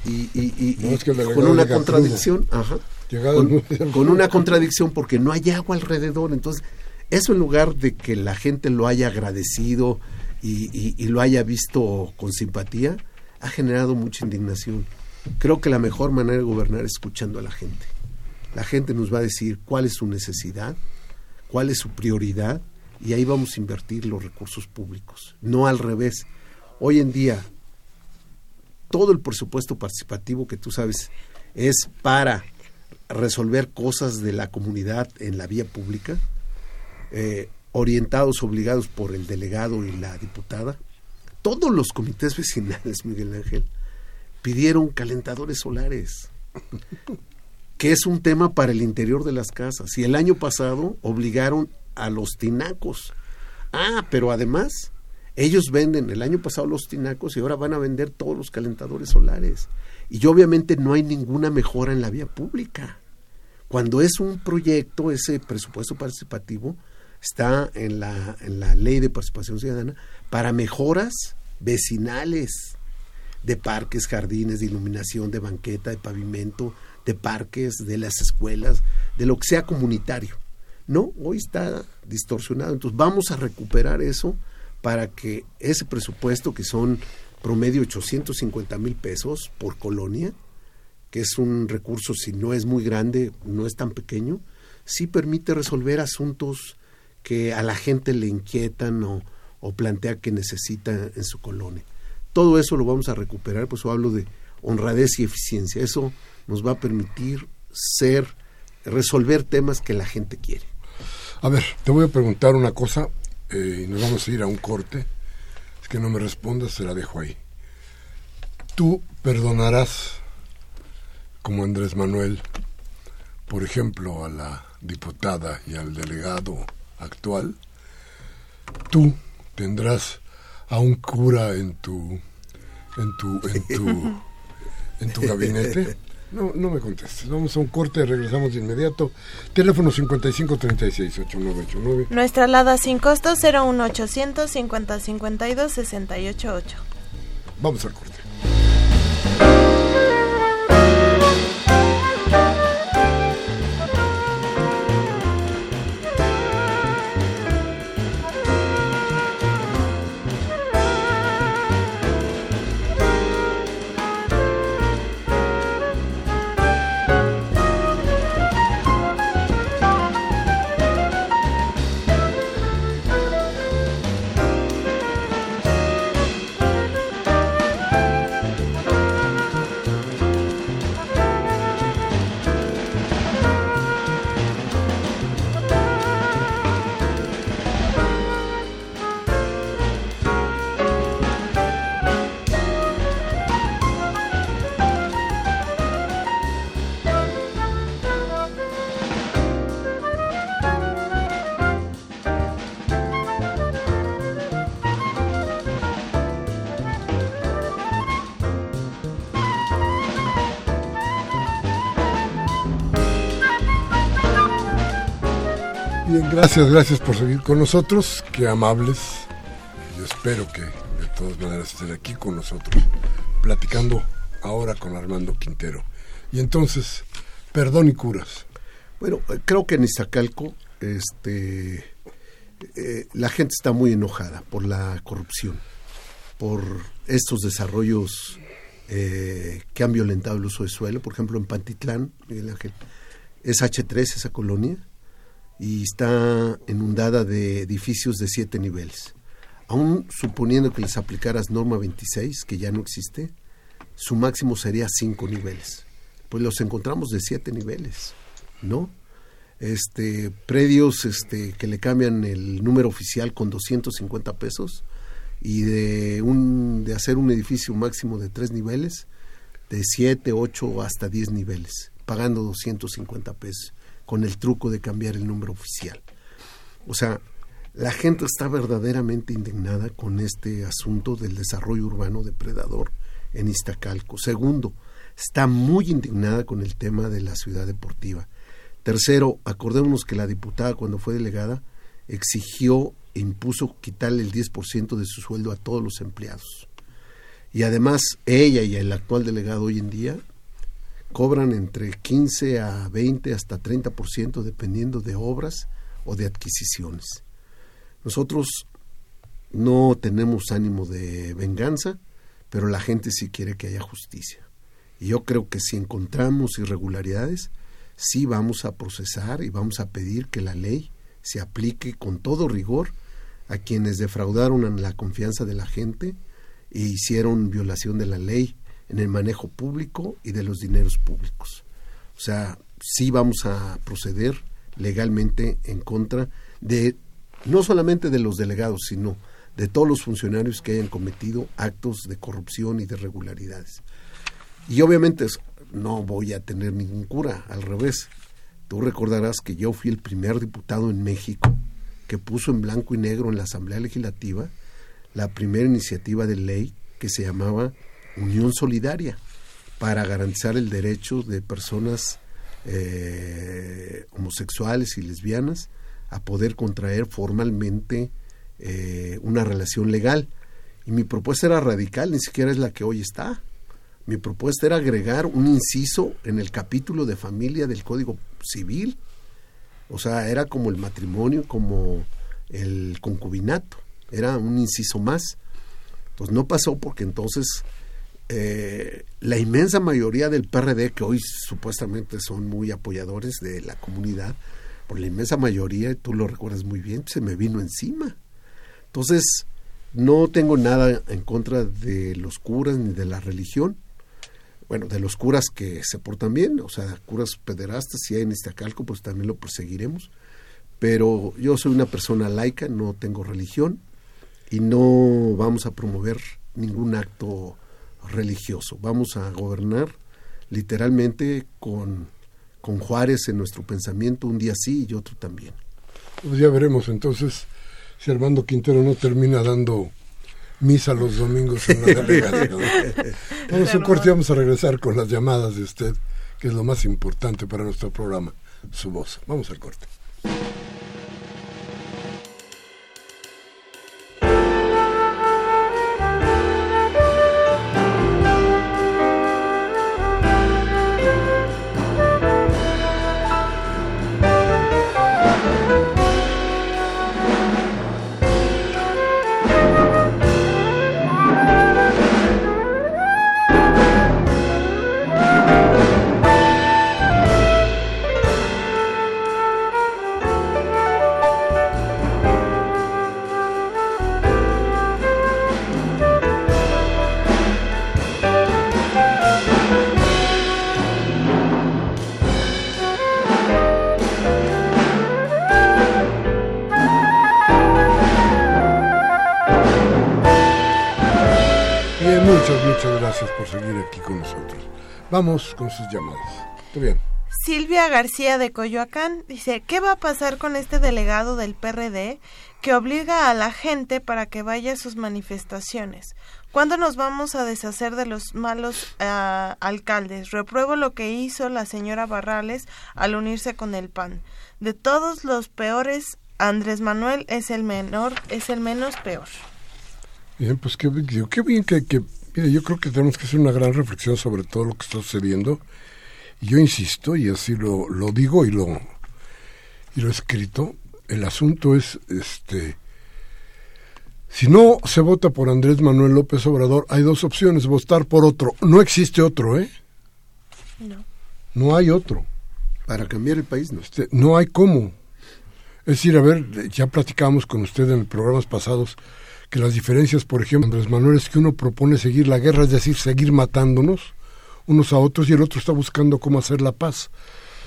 y, y, con una contradicción, ajá, con, con, una contradicción porque no hay agua alrededor. Entonces, eso en lugar de que la gente lo haya agradecido y, lo haya visto con simpatía, ha generado mucha indignación. Creo que la mejor manera de gobernar es escuchando a la gente. La gente nos va a decir cuál es su necesidad, cuál es su prioridad y ahí vamos a invertir los recursos públicos, no al revés. Hoy en día, todo el presupuesto participativo que tú sabes es para resolver cosas de la comunidad en la vía pública, eh, orientados, obligados por el delegado y la diputada, todos los comités vecinales, Miguel Ángel, pidieron calentadores solares, *laughs* que es un tema para el interior de las casas. Y el año pasado obligaron a los tinacos. Ah, pero además, ellos venden el año pasado los tinacos y ahora van a vender todos los calentadores solares. Y obviamente no hay ninguna mejora en la vía pública. Cuando es un proyecto, ese presupuesto participativo está en la, en la ley de participación ciudadana para mejoras vecinales de parques, jardines, de iluminación, de banqueta, de pavimento, de parques, de las escuelas, de lo que sea comunitario. No, hoy está distorsionado. Entonces vamos a recuperar eso para que ese presupuesto, que son promedio 850 mil pesos por colonia, que es un recurso, si no es muy grande, no es tan pequeño, sí permite resolver asuntos que a la gente le inquietan o, o plantea que necesita en su colonia. Todo eso lo vamos a recuperar, pues yo hablo de honradez y eficiencia. Eso nos va a permitir ser, resolver temas que la gente quiere. A ver, te voy a preguntar una cosa eh, y nos vamos a ir a un corte. Es que no me respondas, se la dejo ahí. ¿Tú perdonarás, como Andrés Manuel, por ejemplo, a la diputada y al delegado actual? ¿Tú tendrás a un cura en tu en tu en tu en tu *laughs* gabinete no, no me contestes. Vamos a un corte, regresamos de inmediato. Teléfono 5536-8989. Nuestra alada sin costo 01800 5052 688. Vamos al corte. Gracias, gracias por seguir con nosotros. Qué amables. Yo espero que de todas maneras estén aquí con nosotros, platicando ahora con Armando Quintero. Y entonces, perdón y curas. Bueno, creo que en Iztacalco este, eh, la gente está muy enojada por la corrupción, por estos desarrollos eh, que han violentado el uso de suelo. Por ejemplo, en Pantitlán, Miguel Ángel, es H3 esa colonia y está inundada de edificios de siete niveles. Aún suponiendo que les aplicaras norma 26, que ya no existe, su máximo sería cinco niveles. Pues los encontramos de siete niveles, ¿no? Este, predios este, que le cambian el número oficial con 250 pesos y de, un, de hacer un edificio máximo de tres niveles, de siete, ocho hasta diez niveles, pagando 250 pesos con el truco de cambiar el número oficial. O sea, la gente está verdaderamente indignada con este asunto del desarrollo urbano depredador en Iztacalco. Segundo, está muy indignada con el tema de la ciudad deportiva. Tercero, acordémonos que la diputada cuando fue delegada exigió impuso quitarle el 10% de su sueldo a todos los empleados. Y además ella y el actual delegado hoy en día cobran entre 15 a 20 hasta 30% dependiendo de obras o de adquisiciones. Nosotros no tenemos ánimo de venganza, pero la gente sí quiere que haya justicia. Y yo creo que si encontramos irregularidades, sí vamos a procesar y vamos a pedir que la ley se aplique con todo rigor a quienes defraudaron la confianza de la gente e hicieron violación de la ley en el manejo público y de los dineros públicos. O sea, sí vamos a proceder legalmente en contra de no solamente de los delegados, sino de todos los funcionarios que hayan cometido actos de corrupción y de irregularidades. Y obviamente no voy a tener ningún cura, al revés. Tú recordarás que yo fui el primer diputado en México que puso en blanco y negro en la Asamblea Legislativa la primera iniciativa de ley que se llamaba Unión Solidaria para garantizar el derecho de personas eh, homosexuales y lesbianas a poder contraer formalmente eh, una relación legal. Y mi propuesta era radical, ni siquiera es la que hoy está. Mi propuesta era agregar un inciso en el capítulo de familia del Código Civil. O sea, era como el matrimonio, como el concubinato. Era un inciso más. Entonces no pasó porque entonces eh, la inmensa mayoría del PRD, que hoy supuestamente son muy apoyadores de la comunidad, por la inmensa mayoría, tú lo recuerdas muy bien, se me vino encima. Entonces, no tengo nada en contra de los curas ni de la religión. Bueno, de los curas que se portan bien, o sea, curas pederastas, si hay en Iztacalco, pues también lo perseguiremos. Pero yo soy una persona laica, no tengo religión y no vamos a promover ningún acto religioso. Vamos a gobernar literalmente con, con Juárez en nuestro pensamiento, un día sí y otro también. Pues ya veremos entonces si Armando Quintero no termina dando misa los domingos en la *laughs* delegación. vamos a un corte y vamos a regresar con las llamadas de usted, que es lo más importante para nuestro programa, su voz. Vamos al corte. Vamos con sus llamadas. bien. Silvia García de Coyoacán dice, ¿qué va a pasar con este delegado del PRD que obliga a la gente para que vaya a sus manifestaciones? ¿Cuándo nos vamos a deshacer de los malos ah, alcaldes? Repruebo lo que hizo la señora Barrales al unirse con el PAN. De todos los peores, Andrés Manuel es el menor, es el menos peor. Bien, pues qué, qué bien que Mire, yo creo que tenemos que hacer una gran reflexión sobre todo lo que está sucediendo. Y yo insisto, y así lo, lo digo y lo, y lo he escrito, el asunto es, este, si no se vota por Andrés Manuel López Obrador, hay dos opciones, votar por otro. No existe otro, ¿eh? No. No hay otro. Para cambiar el país, ¿no? Este, no hay cómo. Es decir, a ver, ya platicamos con usted en programas pasados que las diferencias, por ejemplo, Andrés Manuel, es que uno propone seguir la guerra, es decir, seguir matándonos unos a otros y el otro está buscando cómo hacer la paz.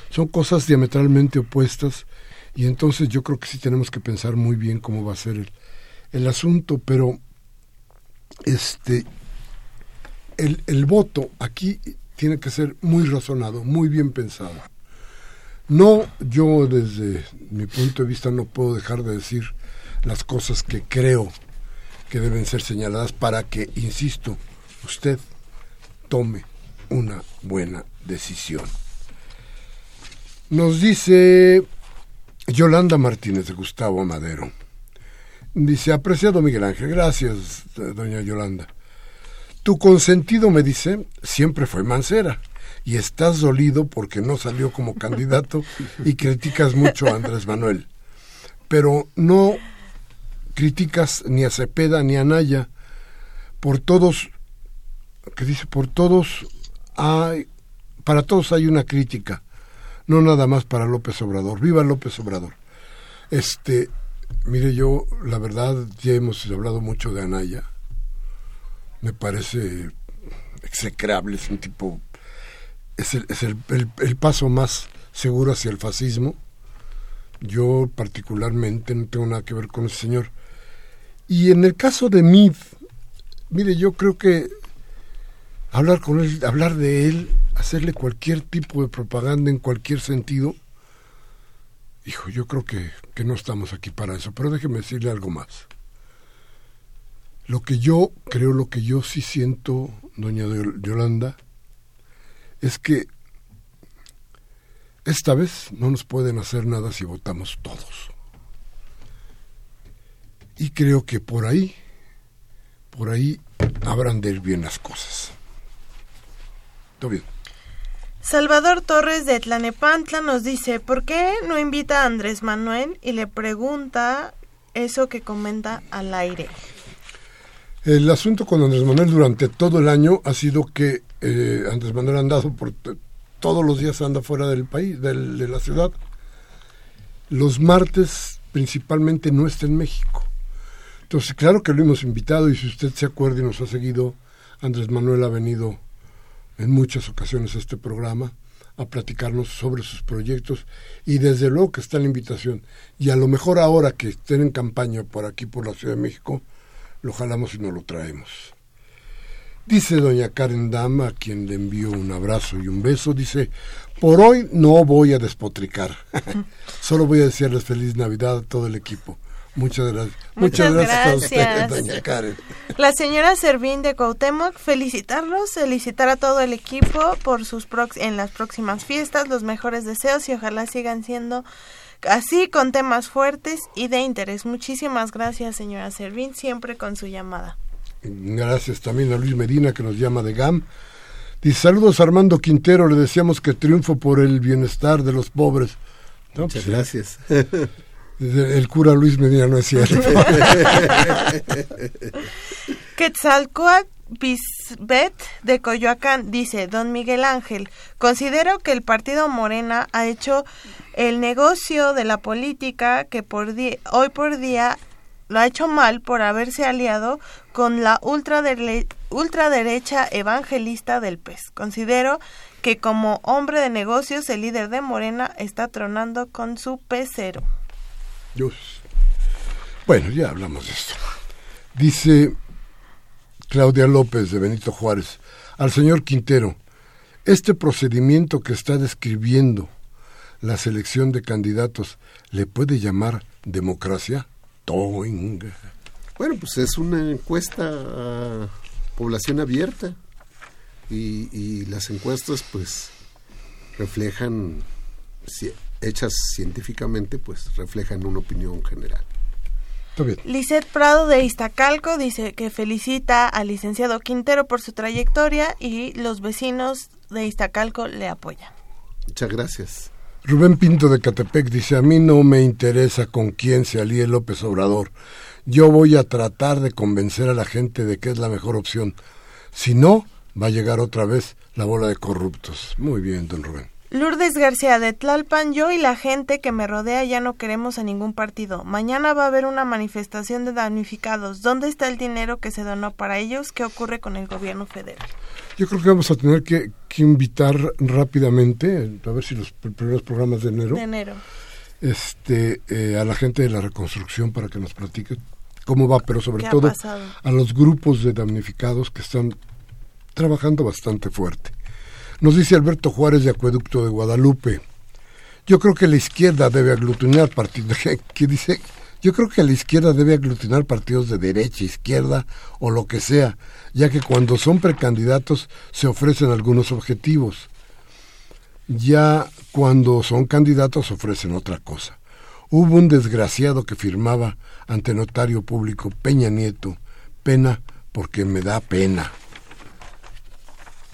Son cosas diametralmente opuestas y entonces yo creo que sí tenemos que pensar muy bien cómo va a ser el, el asunto, pero este el, el voto aquí tiene que ser muy razonado, muy bien pensado. No, yo desde mi punto de vista no puedo dejar de decir las cosas que creo que deben ser señaladas para que, insisto, usted tome una buena decisión. Nos dice Yolanda Martínez de Gustavo Madero. Dice, apreciado Miguel Ángel, gracias, doña Yolanda. Tu consentido, me dice, siempre fue Mancera. Y estás dolido porque no salió como candidato y *laughs* criticas mucho a Andrés Manuel. Pero no criticas ni a Cepeda ni a Naya. Por todos, que dice, por todos hay, para todos hay una crítica. No nada más para López Obrador. Viva López Obrador. Este, mire, yo, la verdad, ya hemos hablado mucho de Anaya. Me parece execrable, es un tipo. Es, el, es el, el, paso más seguro hacia el fascismo. Yo, particularmente, no tengo nada que ver con ese señor. Y en el caso de Mid, mire, yo creo que hablar con él, hablar de él, hacerle cualquier tipo de propaganda en cualquier sentido, Hijo, yo creo que, que no estamos aquí para eso, pero déjeme decirle algo más. Lo que yo creo, lo que yo sí siento, doña Yolanda, es que esta vez no nos pueden hacer nada si votamos todos. Y creo que por ahí, por ahí habrán de ir bien las cosas. Todo bien. Salvador Torres de Tlanepantla nos dice, ¿por qué no invita a Andrés Manuel? Y le pregunta eso que comenta al aire. El asunto con Andrés Manuel durante todo el año ha sido que eh, Andrés Manuel ha andado por todos los días anda fuera del país, del, de la ciudad. Los martes principalmente no está en México. Entonces, claro que lo hemos invitado y si usted se acuerda y nos ha seguido, Andrés Manuel ha venido en muchas ocasiones este programa a platicarnos sobre sus proyectos y desde luego que está la invitación y a lo mejor ahora que estén en campaña por aquí por la Ciudad de México lo jalamos y nos lo traemos. Dice doña Karen Dama, a quien le envío un abrazo y un beso, dice, por hoy no voy a despotricar, *laughs* solo voy a decirles feliz Navidad a todo el equipo. Muchas gracias. Muchas, gracias, a usted, doña Karen. La señora Servín de Cuauhtémoc, felicitarlos, felicitar a todo el equipo por sus en las próximas fiestas, los mejores deseos y ojalá sigan siendo así con temas fuertes y de interés. Muchísimas gracias, señora Servín, siempre con su llamada. Gracias también a Luis Medina que nos llama de GAM. Dice, saludos Armando Quintero, le deseamos que triunfo por el bienestar de los pobres. Muchas pues gracias. *laughs* El cura Luis Medina no es cierto. *laughs* Quetzalcoatl Bisbet de Coyoacán dice, don Miguel Ángel, considero que el partido Morena ha hecho el negocio de la política que por hoy por día lo ha hecho mal por haberse aliado con la ultraderecha evangelista del PES. Considero que como hombre de negocios el líder de Morena está tronando con su pecero. Bueno, ya hablamos de esto. Dice Claudia López de Benito Juárez al señor Quintero, este procedimiento que está describiendo la selección de candidatos, ¿le puede llamar democracia? Toing. Bueno, pues es una encuesta a población abierta y, y las encuestas pues reflejan hechas científicamente, pues reflejan una opinión general. Lisette Prado de Iztacalco dice que felicita al licenciado Quintero por su trayectoria y los vecinos de Iztacalco le apoyan. Muchas gracias. Rubén Pinto de Catepec dice, a mí no me interesa con quién se alíe López Obrador. Yo voy a tratar de convencer a la gente de que es la mejor opción. Si no, va a llegar otra vez la bola de corruptos. Muy bien, don Rubén. Lourdes García de Tlalpan, yo y la gente que me rodea ya no queremos a ningún partido. Mañana va a haber una manifestación de damnificados. ¿Dónde está el dinero que se donó para ellos? ¿Qué ocurre con el gobierno federal? Yo creo que vamos a tener que, invitar rápidamente, a ver si los primeros programas de enero, de enero. Este, eh, a la gente de la reconstrucción para que nos platique cómo va, pero sobre todo a los grupos de damnificados que están trabajando bastante fuerte. Nos dice Alberto Juárez de Acueducto de Guadalupe. Yo creo que la izquierda debe aglutinar partidos. *laughs* ¿Qué dice? Yo creo que la izquierda debe aglutinar partidos de derecha, izquierda o lo que sea, ya que cuando son precandidatos se ofrecen algunos objetivos. Ya cuando son candidatos ofrecen otra cosa. Hubo un desgraciado que firmaba ante notario público Peña Nieto, pena porque me da pena.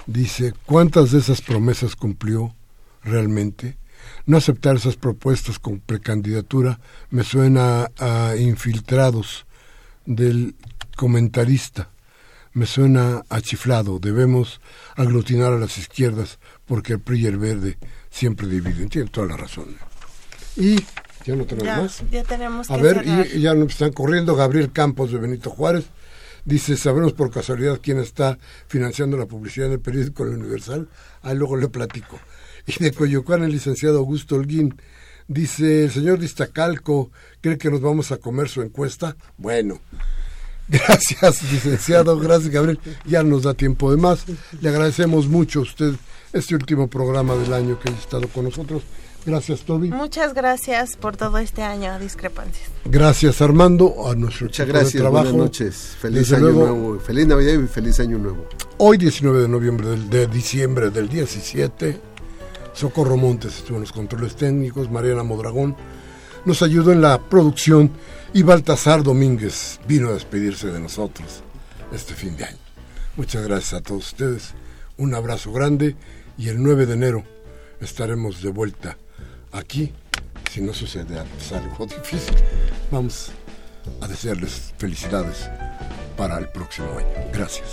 Dice, ¿cuántas de esas promesas cumplió realmente? No aceptar esas propuestas con precandidatura me suena a infiltrados del comentarista, me suena a chiflado. Debemos aglutinar a las izquierdas porque el PRI y el verde siempre dividen. Tiene toda la razón. Y ya no tenemos más. Ya tenemos a ver, y, ya nos están corriendo. Gabriel Campos de Benito Juárez dice: ¿Sabremos por casualidad quién está financiando la publicidad del periódico Universal? Ahí luego le platico. *laughs* Y de Coyoacán, el licenciado Augusto Holguín dice: El señor Distacalco, ¿cree que nos vamos a comer su encuesta? Bueno. *laughs* Gracias, licenciado. Gracias, Gabriel. Ya nos da tiempo de más. Le agradecemos mucho a usted este último programa del año que ha estado con nosotros. Gracias, Toby. Muchas gracias por todo este año, discrepancias. Gracias, Armando, a nuestro Muchas gracias, de trabajo. Buenas noches. Feliz año nuevo. Feliz Navidad y feliz año nuevo. Hoy, 19 de noviembre del, de diciembre del 17, Socorro Montes estuvo en los controles técnicos, Mariana Modragón nos ayudó en la producción y Baltasar Domínguez vino a despedirse de nosotros este fin de año. Muchas gracias a todos ustedes, un abrazo grande y el 9 de enero estaremos de vuelta aquí, si no sucede algo difícil, vamos a desearles felicidades para el próximo año. Gracias.